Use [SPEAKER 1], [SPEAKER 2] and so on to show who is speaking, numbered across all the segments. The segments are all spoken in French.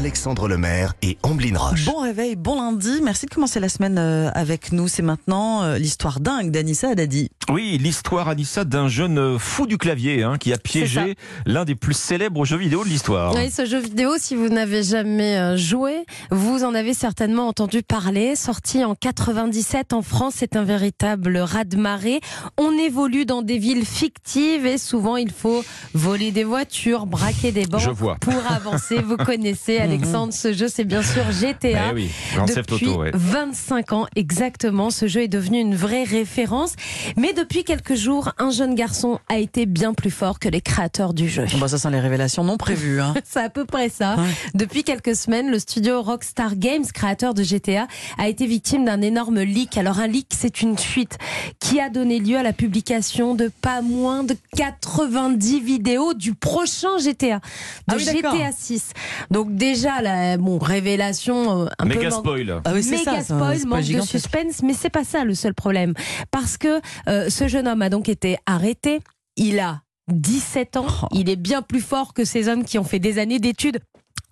[SPEAKER 1] Alexandre Lemaire et Amblin Roche.
[SPEAKER 2] Bon réveil, bon lundi. Merci de commencer la semaine euh, avec nous. C'est maintenant euh, l'histoire dingue d'Anissa Haddadi.
[SPEAKER 3] Oui, l'histoire, Anissa, d'un jeune fou du clavier hein, qui a piégé l'un des plus célèbres jeux vidéo de l'histoire.
[SPEAKER 4] Oui, ce jeu vidéo, si vous n'avez jamais euh, joué, vous en avez certainement entendu parler. Sorti en 97 en France, c'est un véritable raz-de-marée. On évolue dans des villes fictives et souvent il faut voler des voitures, braquer des banques
[SPEAKER 3] Je vois.
[SPEAKER 4] pour avancer. Vous connaissez, Alexandre, ce jeu, c'est bien sûr GTA.
[SPEAKER 3] Eh oui, Grand Theft
[SPEAKER 4] Depuis
[SPEAKER 3] Auto, ouais.
[SPEAKER 4] 25 ans exactement, ce jeu est devenu une vraie référence. Mais depuis quelques jours, un jeune garçon a été bien plus fort que les créateurs du jeu.
[SPEAKER 2] Bon, bah, ça sont les révélations non prévues. Hein.
[SPEAKER 4] C'est à peu près ça.
[SPEAKER 2] Ouais.
[SPEAKER 4] Depuis quelques semaines, le studio Rockstar Games, créateur de GTA, a été victime d'un énorme leak. Alors un leak, c'est une fuite qui a donné lieu à la publication de pas moins de 90 vidéos du prochain GTA, de
[SPEAKER 2] Ah oui.
[SPEAKER 4] GTA 6. Donc déjà, la bon, révélation euh, un peu
[SPEAKER 3] Méga
[SPEAKER 4] man-
[SPEAKER 3] spoil.
[SPEAKER 2] Ah oui, c'est ça.
[SPEAKER 4] spoil, manque de suspense, mais c'est pas ça le seul problème. Parce que euh, ce jeune homme a donc été arrêté. Il a 17 ans.
[SPEAKER 2] Oh.
[SPEAKER 4] Il est bien plus fort que ces hommes qui ont fait des années d'études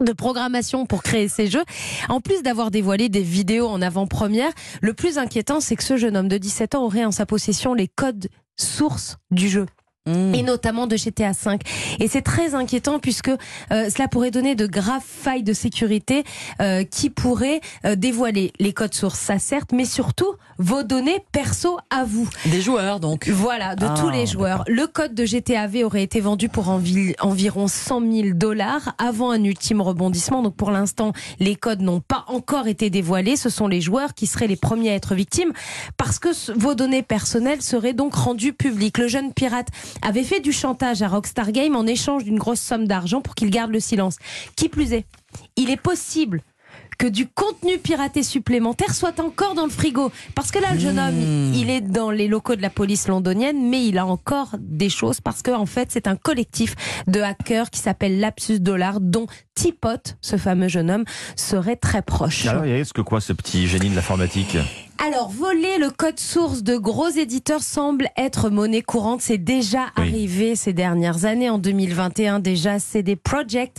[SPEAKER 4] de programmation pour créer ces jeux. En plus d'avoir dévoilé des vidéos en avant-première, le plus inquiétant, c'est que ce jeune homme de 17 ans aurait en sa possession les codes sources du jeu
[SPEAKER 2] Mmh.
[SPEAKER 4] et notamment de GTA V. Et c'est très inquiétant puisque euh, cela pourrait donner de graves failles de sécurité euh, qui pourraient euh, dévoiler les codes sources, ça certes, mais surtout vos données perso à vous.
[SPEAKER 2] Des joueurs, donc.
[SPEAKER 4] Voilà, de
[SPEAKER 2] Ah,
[SPEAKER 4] tous les joueurs. Le code de GTA V aurait été vendu pour envi- environ 100 000 dollars avant un ultime rebondissement. Donc pour l'instant, les codes n'ont pas encore été dévoilés. Ce sont les joueurs qui seraient les premiers à être victimes parce que vos données personnelles seraient donc rendues publiques. Le jeune pirate avait fait du chantage à Rockstar Games en échange d'une grosse somme d'argent pour qu'il garde le silence. Qui plus est, il est possible que du contenu piraté supplémentaire soit encore dans le frigo. Parce que là, le jeune homme, il est dans les locaux de la police londonienne, mais il a encore des choses parce que, en fait, c'est un collectif de hackers qui s'appelle Lapsus Dollar, dont Tipot, ce fameux jeune homme, serait très proche.
[SPEAKER 3] Alors, il est-ce que quoi, ce petit génie de l'informatique?
[SPEAKER 4] Alors, voler le code source de gros éditeurs semble être monnaie courante. C'est déjà
[SPEAKER 3] Oui.
[SPEAKER 4] arrivé ces dernières années. En 2021, déjà, CD Projekt,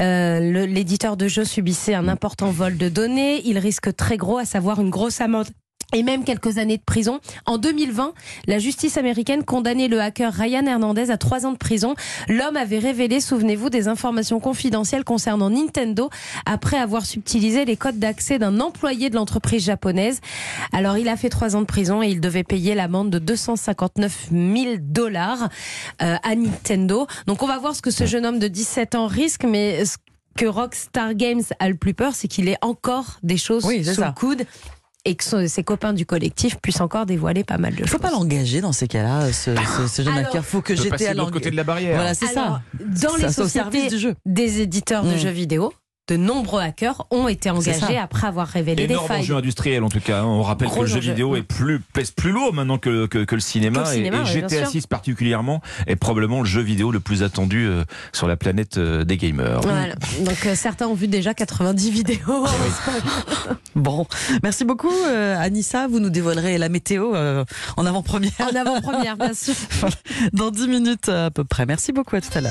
[SPEAKER 4] euh, l'éditeur de jeux, subissait un important vol de données. Il risque très gros, à savoir une grosse amende. Et même quelques années de prison. En 2020, la justice américaine condamnait le hacker Ryan Hernandez à trois ans de prison. L'homme avait révélé, souvenez-vous, des informations confidentielles concernant Nintendo après avoir subtilisé les codes d'accès d'un employé de l'entreprise japonaise. Alors, il a fait trois ans de prison et il devait payer l'amende de 259 000 dollars euh, à Nintendo. Donc, on va voir ce que ce jeune homme de 17 ans risque, mais ce que Rockstar Games a le plus peur, c'est qu'il ait encore des choses
[SPEAKER 2] Oui,
[SPEAKER 4] sous
[SPEAKER 2] ça.
[SPEAKER 4] le coude et que son- ses copains du collectif puissent encore dévoiler pas mal de
[SPEAKER 2] Il faut
[SPEAKER 4] choses.
[SPEAKER 2] pas l'engager dans ces cas-là, ce, ce, ce jeune hacker. faut que j'étais à
[SPEAKER 3] de l'autre côté de la barrière.
[SPEAKER 2] Voilà, c'est ça.
[SPEAKER 4] Dans les
[SPEAKER 2] Ça,
[SPEAKER 4] sociétés
[SPEAKER 2] du jeu.
[SPEAKER 4] des éditeurs de
[SPEAKER 2] Mm.
[SPEAKER 4] jeux vidéo, de nombreux hackers ont été engagés après avoir révélé des
[SPEAKER 3] Énorme
[SPEAKER 4] failles.
[SPEAKER 3] enjeu industriel en tout cas. hein. On rappelle
[SPEAKER 4] Gros
[SPEAKER 3] que le jeu vidéo est plus, pèse plus lourd maintenant que, que, que le cinéma.
[SPEAKER 4] Que le
[SPEAKER 3] et-
[SPEAKER 4] cinéma,
[SPEAKER 3] et,
[SPEAKER 4] oui, bien
[SPEAKER 3] GTA
[SPEAKER 4] sûr.
[SPEAKER 3] 6 particulièrement est probablement le jeu vidéo le plus attendu euh, sur la planète euh, des gamers.
[SPEAKER 4] Voilà. Donc euh, certains ont vu déjà 90 vidéos.
[SPEAKER 2] Bon, merci beaucoup euh, Anissa. Vous nous dévoilerez la météo euh, en avant-première
[SPEAKER 4] En avant-première, bien sûr.
[SPEAKER 2] dans 10 minutes à peu près. Merci beaucoup, à tout à l'heure.